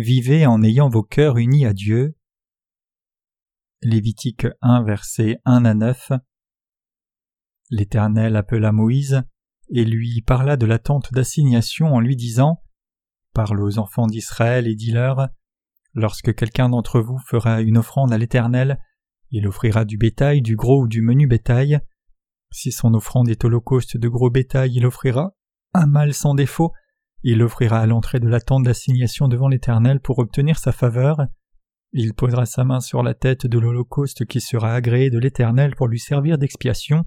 Vivez en ayant vos cœurs unis à Dieu. Lévitique 1 versets 1 à 9 L'Éternel appela Moïse et lui parla de la tente d'assignation en lui disant Parle aux enfants d'Israël et dis-leur Lorsque quelqu'un d'entre vous fera une offrande à l'Éternel, il offrira du bétail, du gros ou du menu bétail. Si son offrande est holocauste de gros bétail, il offrira un mâle sans défaut, il l'offrira à l'entrée de la tente d'assignation devant l'Éternel pour obtenir sa faveur. Il posera sa main sur la tête de l'Holocauste qui sera agréé de l'Éternel pour lui servir d'expiation.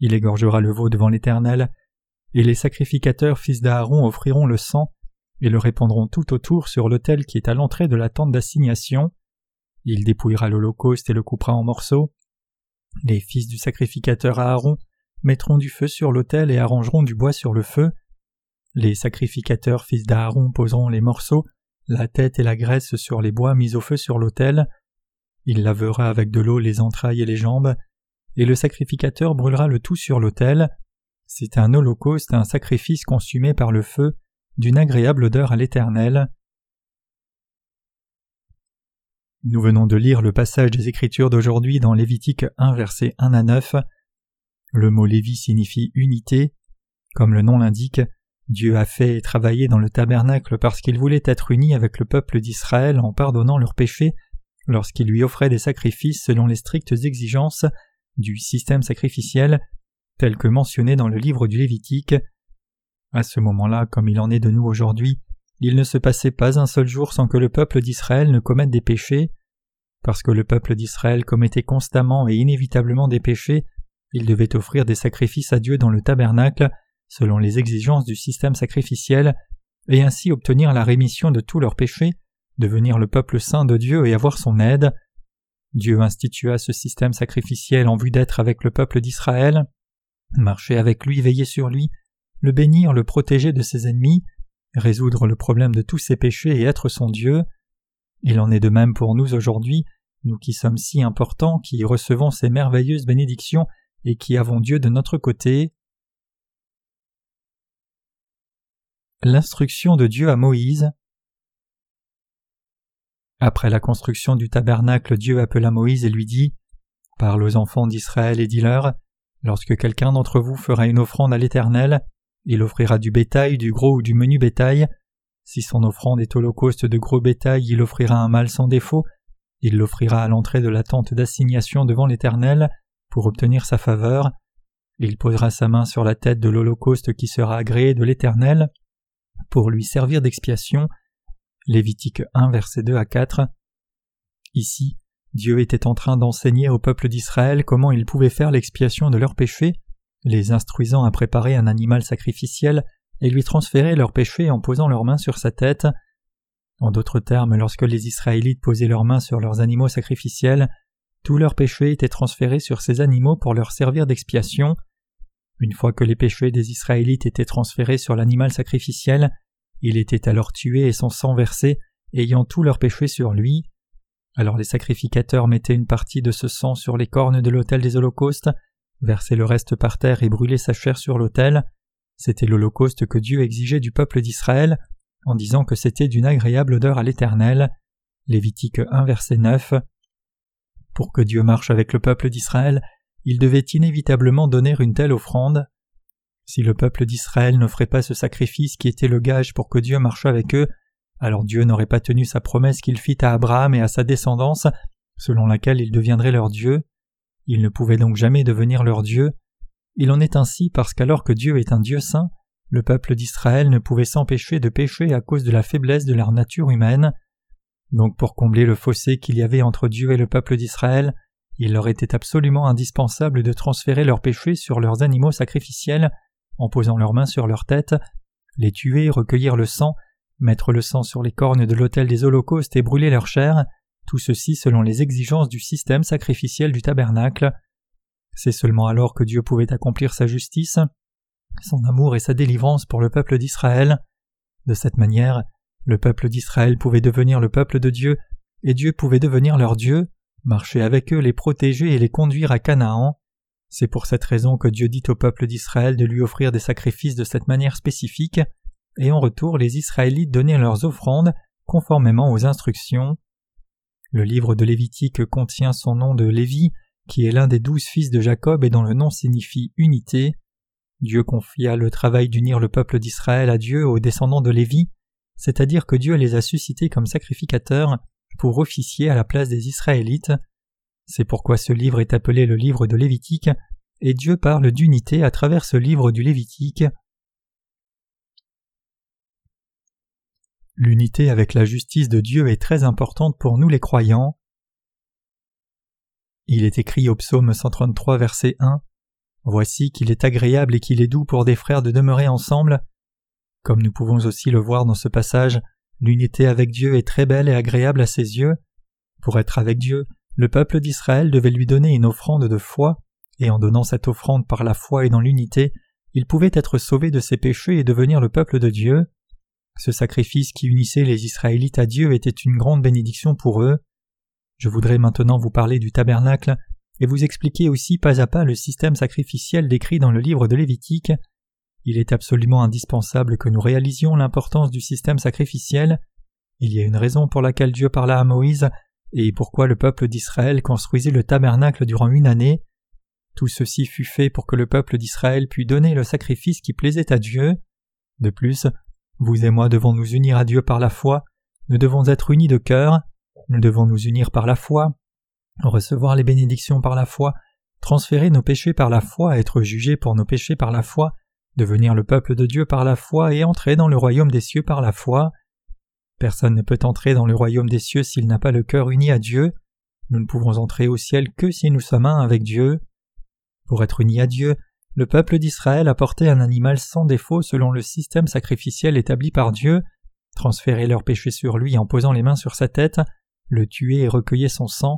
Il égorgera le veau devant l'Éternel, et les sacrificateurs fils d'Aaron offriront le sang et le répandront tout autour sur l'autel qui est à l'entrée de la tente d'assignation. Il dépouillera l'Holocauste et le coupera en morceaux. Les fils du sacrificateur Aaron mettront du feu sur l'autel et arrangeront du bois sur le feu. Les sacrificateurs fils d'Aaron poseront les morceaux, la tête et la graisse sur les bois mis au feu sur l'autel. Il lavera avec de l'eau les entrailles et les jambes, et le sacrificateur brûlera le tout sur l'autel. C'est un holocauste, un sacrifice consumé par le feu, d'une agréable odeur à l'Éternel. Nous venons de lire le passage des Écritures d'aujourd'hui dans Lévitique 1 verset 1 à 9. Le mot Lévi signifie unité. Comme le nom l'indique, Dieu a fait et travaillé dans le tabernacle parce qu'il voulait être uni avec le peuple d'Israël en pardonnant leurs péchés lorsqu'il lui offrait des sacrifices selon les strictes exigences du système sacrificiel tel que mentionné dans le livre du Lévitique. À ce moment-là, comme il en est de nous aujourd'hui, il ne se passait pas un seul jour sans que le peuple d'Israël ne commette des péchés. Parce que le peuple d'Israël commettait constamment et inévitablement des péchés, il devait offrir des sacrifices à Dieu dans le tabernacle selon les exigences du système sacrificiel, et ainsi obtenir la rémission de tous leurs péchés, devenir le peuple saint de Dieu et avoir son aide. Dieu institua ce système sacrificiel en vue d'être avec le peuple d'Israël, marcher avec lui, veiller sur lui, le bénir, le protéger de ses ennemis, résoudre le problème de tous ses péchés et être son Dieu. Il en est de même pour nous aujourd'hui, nous qui sommes si importants, qui recevons ces merveilleuses bénédictions et qui avons Dieu de notre côté. L'instruction de Dieu à Moïse. Après la construction du tabernacle, Dieu appela Moïse et lui dit Parle aux enfants d'Israël et dis-leur Lorsque quelqu'un d'entre vous fera une offrande à l'Éternel, il offrira du bétail, du gros ou du menu bétail. Si son offrande est holocauste de gros bétail, il offrira un mâle sans défaut. Il l'offrira à l'entrée de la tente d'assignation devant l'Éternel pour obtenir sa faveur. Il posera sa main sur la tête de l'holocauste qui sera agréé de l'Éternel pour lui servir d'expiation. Lévitique 1 verset 2 à 4. Ici, Dieu était en train d'enseigner au peuple d'Israël comment ils pouvaient faire l'expiation de leurs péchés, les instruisant à préparer un animal sacrificiel et lui transférer leurs péchés en posant leurs mains sur sa tête. En d'autres termes, lorsque les Israélites posaient leurs mains sur leurs animaux sacrificiels, tous leurs péchés étaient transférés sur ces animaux pour leur servir d'expiation. Une fois que les péchés des Israélites étaient transférés sur l'animal sacrificiel, il était alors tué et son sang versé, ayant tous leurs péchés sur lui. Alors les sacrificateurs mettaient une partie de ce sang sur les cornes de l'autel des holocaustes, versaient le reste par terre et brûlaient sa chair sur l'autel. C'était l'holocauste que Dieu exigeait du peuple d'Israël, en disant que c'était d'une agréable odeur à l'Éternel. Lévitique 1 verset 9. Pour que Dieu marche avec le peuple d'Israël, il devait inévitablement donner une telle offrande. Si le peuple d'Israël n'offrait pas ce sacrifice qui était le gage pour que Dieu marche avec eux, alors Dieu n'aurait pas tenu sa promesse qu'il fit à Abraham et à sa descendance, selon laquelle il deviendrait leur Dieu. Il ne pouvait donc jamais devenir leur Dieu. Il en est ainsi parce qu'alors que Dieu est un Dieu saint, le peuple d'Israël ne pouvait s'empêcher de pécher à cause de la faiblesse de leur nature humaine. Donc pour combler le fossé qu'il y avait entre Dieu et le peuple d'Israël, il leur était absolument indispensable de transférer leurs péchés sur leurs animaux sacrificiels en posant leurs mains sur leur tête, les tuer, recueillir le sang, mettre le sang sur les cornes de l'autel des holocaustes et brûler leur chair, tout ceci selon les exigences du système sacrificiel du tabernacle. C'est seulement alors que Dieu pouvait accomplir sa justice, son amour et sa délivrance pour le peuple d'Israël. De cette manière, le peuple d'Israël pouvait devenir le peuple de Dieu, et Dieu pouvait devenir leur Dieu, marcher avec eux, les protéger et les conduire à Canaan. C'est pour cette raison que Dieu dit au peuple d'Israël de lui offrir des sacrifices de cette manière spécifique, et en retour les Israélites donnaient leurs offrandes, conformément aux instructions. Le livre de Lévitique contient son nom de Lévi, qui est l'un des douze fils de Jacob et dont le nom signifie unité. Dieu confia le travail d'unir le peuple d'Israël à Dieu aux descendants de Lévi, c'est-à-dire que Dieu les a suscités comme sacrificateurs pour officier à la place des Israélites. C'est pourquoi ce livre est appelé le livre de Lévitique, et Dieu parle d'unité à travers ce livre du Lévitique. L'unité avec la justice de Dieu est très importante pour nous les croyants. Il est écrit au psaume 133 verset 1 Voici qu'il est agréable et qu'il est doux pour des frères de demeurer ensemble. Comme nous pouvons aussi le voir dans ce passage, l'unité avec Dieu est très belle et agréable à ses yeux. Pour être avec Dieu, le peuple d'Israël devait lui donner une offrande de foi, et en donnant cette offrande par la foi et dans l'unité, il pouvait être sauvé de ses péchés et devenir le peuple de Dieu. Ce sacrifice qui unissait les Israélites à Dieu était une grande bénédiction pour eux. Je voudrais maintenant vous parler du tabernacle et vous expliquer aussi pas à pas le système sacrificiel décrit dans le livre de Lévitique. Il est absolument indispensable que nous réalisions l'importance du système sacrificiel. Il y a une raison pour laquelle Dieu parla à Moïse et pourquoi le peuple d'Israël construisit le tabernacle durant une année. Tout ceci fut fait pour que le peuple d'Israël pût donner le sacrifice qui plaisait à Dieu. De plus, vous et moi devons nous unir à Dieu par la foi, nous devons être unis de cœur, nous devons nous unir par la foi, recevoir les bénédictions par la foi, transférer nos péchés par la foi, être jugés pour nos péchés par la foi, devenir le peuple de Dieu par la foi et entrer dans le royaume des cieux par la foi. Personne ne peut entrer dans le royaume des cieux s'il n'a pas le cœur uni à Dieu. Nous ne pouvons entrer au ciel que si nous sommes un avec Dieu. Pour être unis à Dieu, le peuple d'Israël apportait un animal sans défaut selon le système sacrificiel établi par Dieu, transférer leurs péchés sur lui en posant les mains sur sa tête, le tuer et recueillir son sang.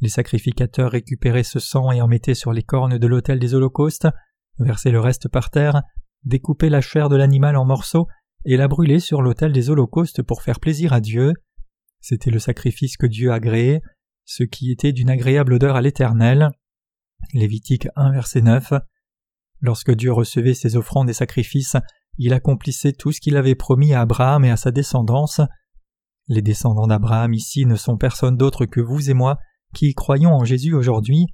Les sacrificateurs récupéraient ce sang et en mettaient sur les cornes de l'autel des holocaustes, versaient le reste par terre, découpaient la chair de l'animal en morceaux et la brûlaient sur l'autel des holocaustes pour faire plaisir à Dieu. C'était le sacrifice que Dieu agréait, ce qui était d'une agréable odeur à l'Éternel. Lévitique 1 verset 9. Lorsque Dieu recevait ses offrandes et sacrifices, il accomplissait tout ce qu'il avait promis à Abraham et à sa descendance. Les descendants d'Abraham ici ne sont personne d'autre que vous et moi qui croyons en Jésus aujourd'hui,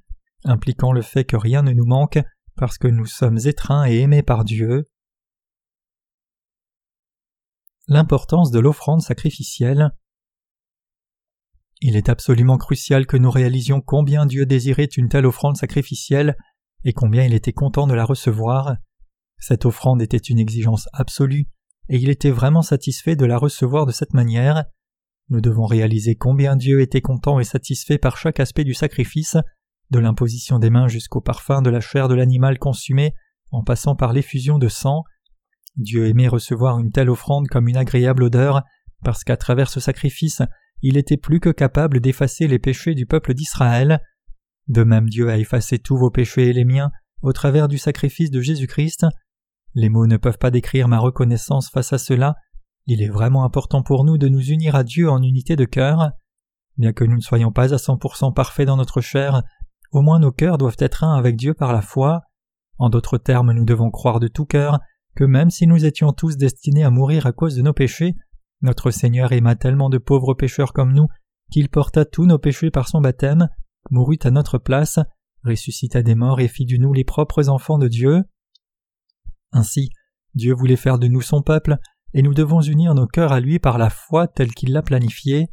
impliquant le fait que rien ne nous manque parce que nous sommes étreints et aimés par Dieu. L'importance de l'offrande sacrificielle. Il est absolument crucial que nous réalisions combien Dieu désirait une telle offrande sacrificielle et combien il était content de la recevoir. Cette offrande était une exigence absolue, et il était vraiment satisfait de la recevoir de cette manière. Nous devons réaliser combien Dieu était content et satisfait par chaque aspect du sacrifice, de l'imposition des mains jusqu'au parfum de la chair de l'animal consumé, en passant par l'effusion de sang. Dieu aimait recevoir une telle offrande comme une agréable odeur, parce qu'à travers ce sacrifice, il était plus que capable d'effacer les péchés du peuple d'Israël. De même Dieu a effacé tous vos péchés et les miens au travers du sacrifice de Jésus-Christ. Les mots ne peuvent pas décrire ma reconnaissance face à cela, il est vraiment important pour nous de nous unir à Dieu en unité de cœur. Bien que nous ne soyons pas à 100% parfaits dans notre chair, au moins nos cœurs doivent être un avec Dieu par la foi. En d'autres termes, nous devons croire de tout cœur que même si nous étions tous destinés à mourir à cause de nos péchés, notre Seigneur aima tellement de pauvres pécheurs comme nous qu'il porta tous nos péchés par son baptême, mourut à notre place, ressuscita des morts et fit de nous les propres enfants de Dieu. Ainsi, Dieu voulait faire de nous son peuple, et nous devons unir nos cœurs à lui par la foi telle qu'il l'a planifiée.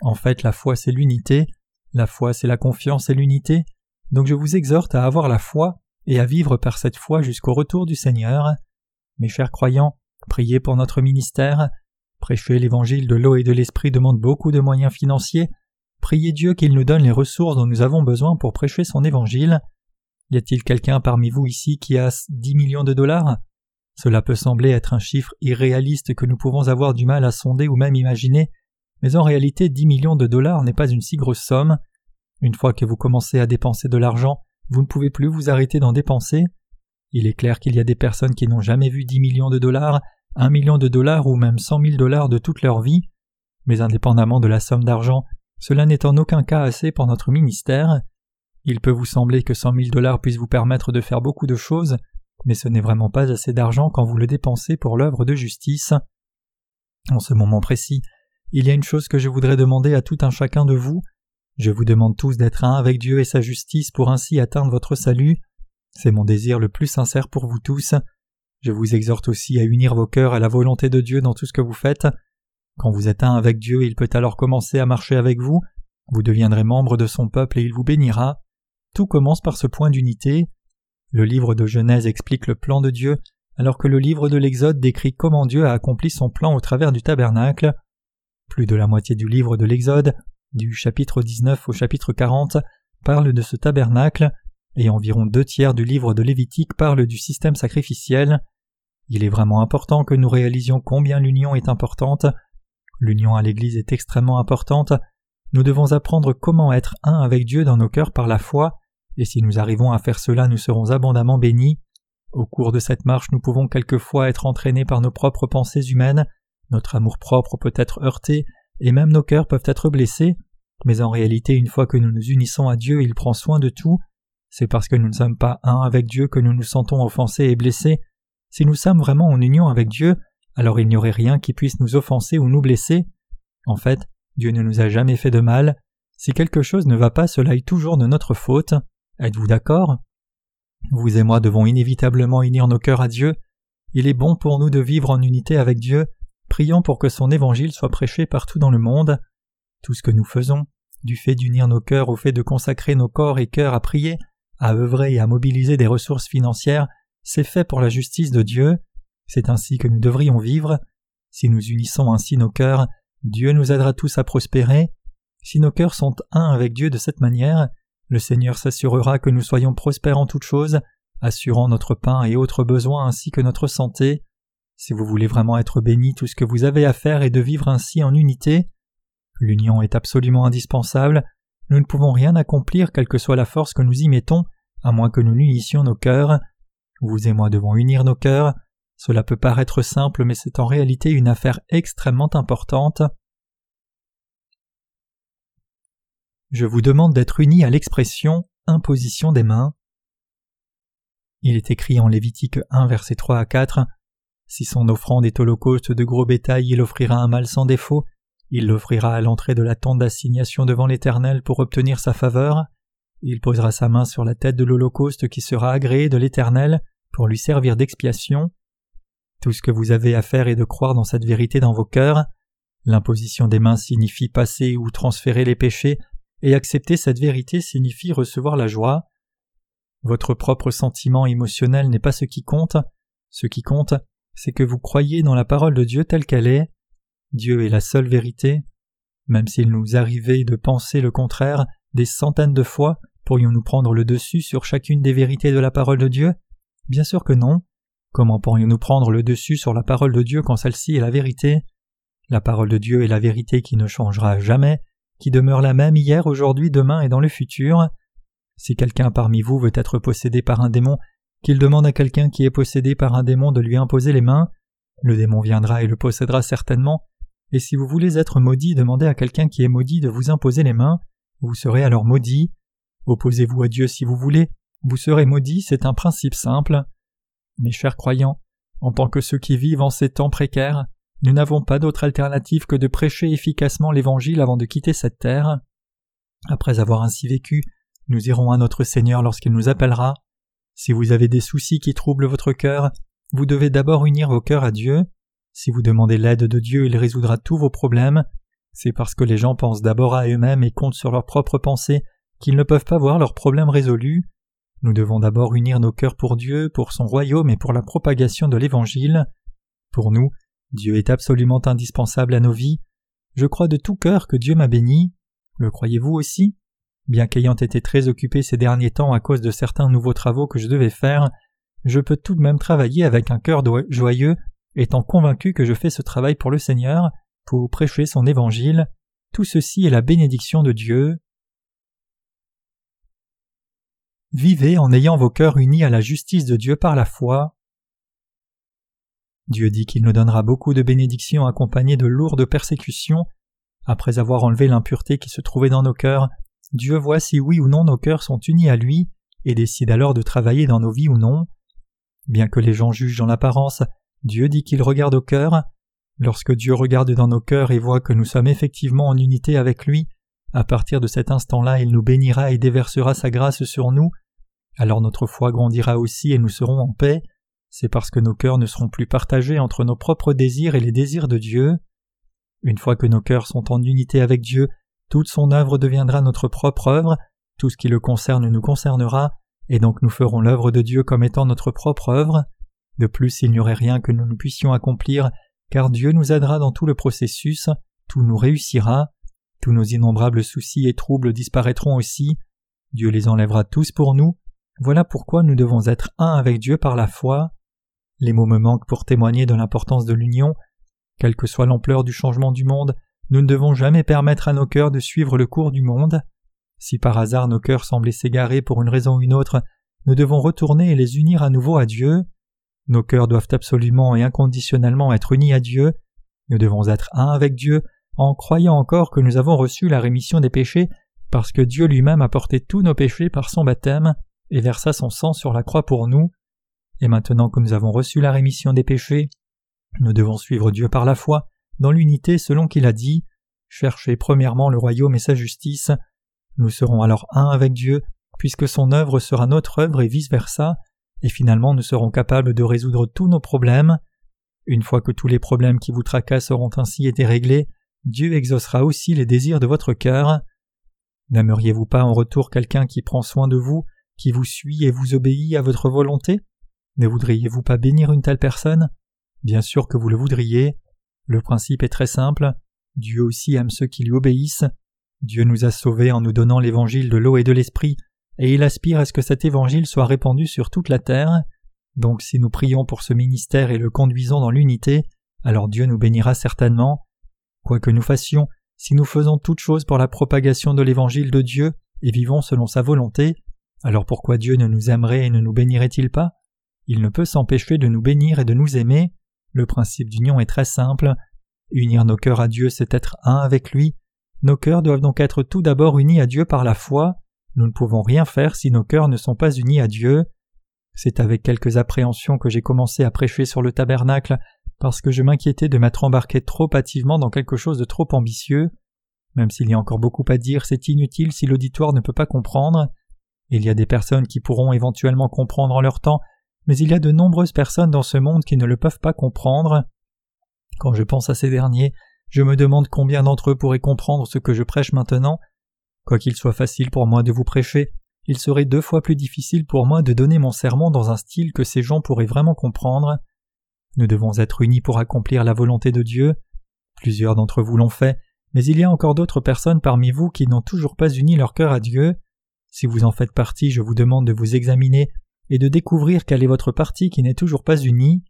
En fait, la foi c'est l'unité, la foi c'est la confiance et l'unité, donc je vous exhorte à avoir la foi et à vivre par cette foi jusqu'au retour du Seigneur. Mes chers croyants, priez pour notre ministère. Prêcher l'évangile de l'eau et de l'esprit demande beaucoup de moyens financiers. Priez Dieu qu'il nous donne les ressources dont nous avons besoin pour prêcher son évangile. Y a-t-il quelqu'un parmi vous ici qui a dix millions de dollars? Cela peut sembler être un chiffre irréaliste que nous pouvons avoir du mal à sonder ou même imaginer, mais en réalité 10 millions de dollars n'est pas une si grosse somme. Une fois que vous commencez à dépenser de l'argent, vous ne pouvez plus vous arrêter d'en dépenser. Il est clair qu'il y a des personnes qui n'ont jamais vu 10 millions de dollars, 1 million de dollars ou même 100 000 dollars de toute leur vie, mais indépendamment de la somme d'argent, cela n'est en aucun cas assez pour notre ministère. Il peut vous sembler que 100 000 dollars puissent vous permettre de faire beaucoup de choses, mais ce n'est vraiment pas assez d'argent quand vous le dépensez pour l'œuvre de justice. En ce moment précis, il y a une chose que je voudrais demander à tout un chacun de vous. Je vous demande tous d'être un avec Dieu et sa justice pour ainsi atteindre votre salut. C'est mon désir le plus sincère pour vous tous. Je vous exhorte aussi à unir vos cœurs à la volonté de Dieu dans tout ce que vous faites. Quand vous êtes un avec Dieu, il peut alors commencer à marcher avec vous, vous deviendrez membre de son peuple et il vous bénira. Tout commence par ce point d'unité. Le livre de Genèse explique le plan de Dieu, alors que le livre de l'Exode décrit comment Dieu a accompli son plan au travers du tabernacle. Plus de la moitié du livre de l'Exode, du chapitre 19 au chapitre 40, parle de ce tabernacle, et environ deux tiers du livre de Lévitique parle du système sacrificiel. Il est vraiment important que nous réalisions combien l'union est importante. L'union à l'Église est extrêmement importante. Nous devons apprendre comment être un avec Dieu dans nos cœurs par la foi, et si nous arrivons à faire cela, nous serons abondamment bénis. Au cours de cette marche, nous pouvons quelquefois être entraînés par nos propres pensées humaines, notre amour-propre peut être heurté, et même nos cœurs peuvent être blessés, mais en réalité, une fois que nous nous unissons à Dieu, il prend soin de tout. C'est parce que nous ne sommes pas un avec Dieu que nous nous sentons offensés et blessés. Si nous sommes vraiment en union avec Dieu, alors il n'y aurait rien qui puisse nous offenser ou nous blesser. En fait, Dieu ne nous a jamais fait de mal. Si quelque chose ne va pas, cela est toujours de notre faute. Êtes-vous d'accord? Vous et moi devons inévitablement unir nos cœurs à Dieu. Il est bon pour nous de vivre en unité avec Dieu. Prions pour que son évangile soit prêché partout dans le monde. Tout ce que nous faisons, du fait d'unir nos cœurs au fait de consacrer nos corps et cœurs à prier, à œuvrer et à mobiliser des ressources financières, c'est fait pour la justice de Dieu. C'est ainsi que nous devrions vivre. Si nous unissons ainsi nos cœurs, Dieu nous aidera tous à prospérer. Si nos cœurs sont un avec Dieu de cette manière, le Seigneur s'assurera que nous soyons prospères en toutes choses, assurant notre pain et autres besoins ainsi que notre santé. Si vous voulez vraiment être béni, tout ce que vous avez à faire est de vivre ainsi en unité. L'union est absolument indispensable. Nous ne pouvons rien accomplir quelle que soit la force que nous y mettons, à moins que nous n'unissions nos cœurs. Vous et moi devons unir nos cœurs. Cela peut paraître simple, mais c'est en réalité une affaire extrêmement importante. Je vous demande d'être unis à l'expression imposition des mains. Il est écrit en Lévitique 1 verset 3 à 4 Si son offrande est holocauste de gros bétail, il offrira un mal sans défaut, il l'offrira à l'entrée de la tente d'assignation devant l'Éternel pour obtenir sa faveur, il posera sa main sur la tête de l'holocauste qui sera agréé de l'Éternel pour lui servir d'expiation. Tout ce que vous avez à faire est de croire dans cette vérité dans vos cœurs. L'imposition des mains signifie passer ou transférer les péchés, et accepter cette vérité signifie recevoir la joie. Votre propre sentiment émotionnel n'est pas ce qui compte. Ce qui compte, c'est que vous croyez dans la parole de Dieu telle qu'elle est. Dieu est la seule vérité. Même s'il nous arrivait de penser le contraire des centaines de fois, pourrions-nous prendre le dessus sur chacune des vérités de la parole de Dieu? Bien sûr que non. Comment pourrions-nous prendre le dessus sur la parole de Dieu quand celle-ci est la vérité? La parole de Dieu est la vérité qui ne changera jamais, qui demeure la même hier, aujourd'hui, demain et dans le futur. Si quelqu'un parmi vous veut être possédé par un démon, qu'il demande à quelqu'un qui est possédé par un démon de lui imposer les mains, le démon viendra et le possédera certainement, et si vous voulez être maudit, demandez à quelqu'un qui est maudit de vous imposer les mains, vous serez alors maudit. Opposez-vous à Dieu si vous voulez, vous serez maudit, c'est un principe simple. Mes chers croyants, en tant que ceux qui vivent en ces temps précaires, nous n'avons pas d'autre alternative que de prêcher efficacement l'Évangile avant de quitter cette terre. Après avoir ainsi vécu, nous irons à notre Seigneur lorsqu'il nous appellera. Si vous avez des soucis qui troublent votre cœur, vous devez d'abord unir vos cœurs à Dieu. Si vous demandez l'aide de Dieu, il résoudra tous vos problèmes. C'est parce que les gens pensent d'abord à eux-mêmes et comptent sur leurs propres pensées qu'ils ne peuvent pas voir leurs problèmes résolus. Nous devons d'abord unir nos cœurs pour Dieu, pour son royaume et pour la propagation de l'Évangile. Pour nous, Dieu est absolument indispensable à nos vies. Je crois de tout cœur que Dieu m'a béni. Le croyez-vous aussi? Bien qu'ayant été très occupé ces derniers temps à cause de certains nouveaux travaux que je devais faire, je peux tout de même travailler avec un cœur joyeux, étant convaincu que je fais ce travail pour le Seigneur, pour prêcher son évangile. Tout ceci est la bénédiction de Dieu. Vivez en ayant vos cœurs unis à la justice de Dieu par la foi. Dieu dit qu'il nous donnera beaucoup de bénédictions accompagnées de lourdes persécutions. Après avoir enlevé l'impureté qui se trouvait dans nos cœurs, Dieu voit si oui ou non nos cœurs sont unis à lui et décide alors de travailler dans nos vies ou non. Bien que les gens jugent dans l'apparence, Dieu dit qu'il regarde au cœur. Lorsque Dieu regarde dans nos cœurs et voit que nous sommes effectivement en unité avec lui, à partir de cet instant-là il nous bénira et déversera sa grâce sur nous, alors notre foi grandira aussi et nous serons en paix, c'est parce que nos cœurs ne seront plus partagés entre nos propres désirs et les désirs de Dieu. Une fois que nos cœurs sont en unité avec Dieu, toute son œuvre deviendra notre propre œuvre, tout ce qui le concerne nous concernera, et donc nous ferons l'œuvre de Dieu comme étant notre propre œuvre. De plus, il n'y aurait rien que nous ne puissions accomplir, car Dieu nous aidera dans tout le processus, tout nous réussira, tous nos innombrables soucis et troubles disparaîtront aussi, Dieu les enlèvera tous pour nous, voilà pourquoi nous devons être un avec Dieu par la foi. Les mots me manquent pour témoigner de l'importance de l'union. Quelle que soit l'ampleur du changement du monde, nous ne devons jamais permettre à nos cœurs de suivre le cours du monde. Si par hasard nos cœurs semblaient s'égarer pour une raison ou une autre, nous devons retourner et les unir à nouveau à Dieu. Nos cœurs doivent absolument et inconditionnellement être unis à Dieu. Nous devons être un avec Dieu en croyant encore que nous avons reçu la rémission des péchés parce que Dieu lui-même a porté tous nos péchés par son baptême et versa son sang sur la croix pour nous. Et maintenant que nous avons reçu la rémission des péchés, nous devons suivre Dieu par la foi, dans l'unité selon qu'il a dit Cherchez premièrement le royaume et sa justice. Nous serons alors un avec Dieu, puisque son œuvre sera notre œuvre et vice-versa, et finalement nous serons capables de résoudre tous nos problèmes. Une fois que tous les problèmes qui vous tracassent auront ainsi été réglés, Dieu exaucera aussi les désirs de votre cœur. N'aimeriez-vous pas en retour quelqu'un qui prend soin de vous, qui vous suit et vous obéit à votre volonté? Ne voudriez-vous pas bénir une telle personne? Bien sûr que vous le voudriez. Le principe est très simple. Dieu aussi aime ceux qui lui obéissent. Dieu nous a sauvés en nous donnant l'évangile de l'eau et de l'esprit, et il aspire à ce que cet évangile soit répandu sur toute la terre. Donc si nous prions pour ce ministère et le conduisons dans l'unité, alors Dieu nous bénira certainement. Quoi que nous fassions, si nous faisons toutes choses pour la propagation de l'évangile de Dieu et vivons selon sa volonté, alors pourquoi Dieu ne nous aimerait et ne nous bénirait-il pas? Il ne peut s'empêcher de nous bénir et de nous aimer. Le principe d'union est très simple. Unir nos cœurs à Dieu, c'est être un avec lui. Nos cœurs doivent donc être tout d'abord unis à Dieu par la foi. Nous ne pouvons rien faire si nos cœurs ne sont pas unis à Dieu. C'est avec quelques appréhensions que j'ai commencé à prêcher sur le tabernacle, parce que je m'inquiétais de m'être embarqué trop hâtivement dans quelque chose de trop ambitieux. Même s'il y a encore beaucoup à dire, c'est inutile si l'auditoire ne peut pas comprendre. Il y a des personnes qui pourront éventuellement comprendre en leur temps, mais il y a de nombreuses personnes dans ce monde qui ne le peuvent pas comprendre. Quand je pense à ces derniers, je me demande combien d'entre eux pourraient comprendre ce que je prêche maintenant. Quoiqu'il soit facile pour moi de vous prêcher, il serait deux fois plus difficile pour moi de donner mon sermon dans un style que ces gens pourraient vraiment comprendre. Nous devons être unis pour accomplir la volonté de Dieu. Plusieurs d'entre vous l'ont fait, mais il y a encore d'autres personnes parmi vous qui n'ont toujours pas uni leur cœur à Dieu. Si vous en faites partie, je vous demande de vous examiner et de découvrir quelle est votre partie qui n'est toujours pas unie.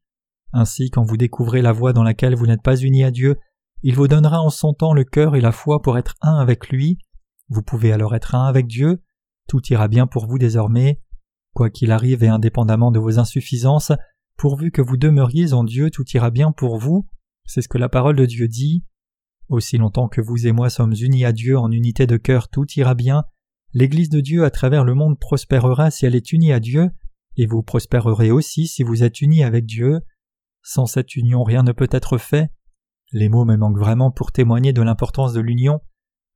Ainsi, quand vous découvrez la voie dans laquelle vous n'êtes pas unis à Dieu, il vous donnera en son temps le cœur et la foi pour être un avec lui. Vous pouvez alors être un avec Dieu. Tout ira bien pour vous désormais. Quoi qu'il arrive et indépendamment de vos insuffisances, pourvu que vous demeuriez en Dieu, tout ira bien pour vous. C'est ce que la parole de Dieu dit. Aussi longtemps que vous et moi sommes unis à Dieu en unité de cœur, tout ira bien, l'Église de Dieu à travers le monde prospérera si elle est unie à Dieu, et vous prospérerez aussi si vous êtes unis avec Dieu. Sans cette union rien ne peut être fait. Les mots me manquent vraiment pour témoigner de l'importance de l'union.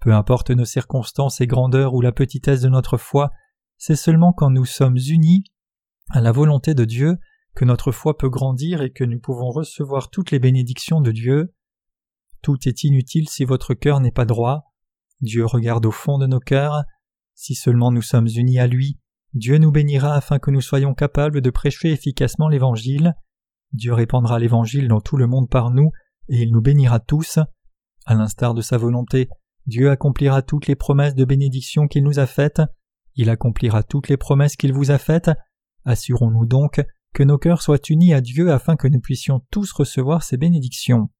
Peu importe nos circonstances et grandeur ou la petitesse de notre foi, c'est seulement quand nous sommes unis à la volonté de Dieu que notre foi peut grandir et que nous pouvons recevoir toutes les bénédictions de Dieu. Tout est inutile si votre cœur n'est pas droit. Dieu regarde au fond de nos cœurs. Si seulement nous sommes unis à lui, Dieu nous bénira afin que nous soyons capables de prêcher efficacement l'Évangile. Dieu répandra l'Évangile dans tout le monde par nous, et il nous bénira tous. À l'instar de sa volonté, Dieu accomplira toutes les promesses de bénédiction qu'il nous a faites. Il accomplira toutes les promesses qu'il vous a faites. Assurons-nous donc que nos cœurs soient unis à Dieu afin que nous puissions tous recevoir ses bénédictions.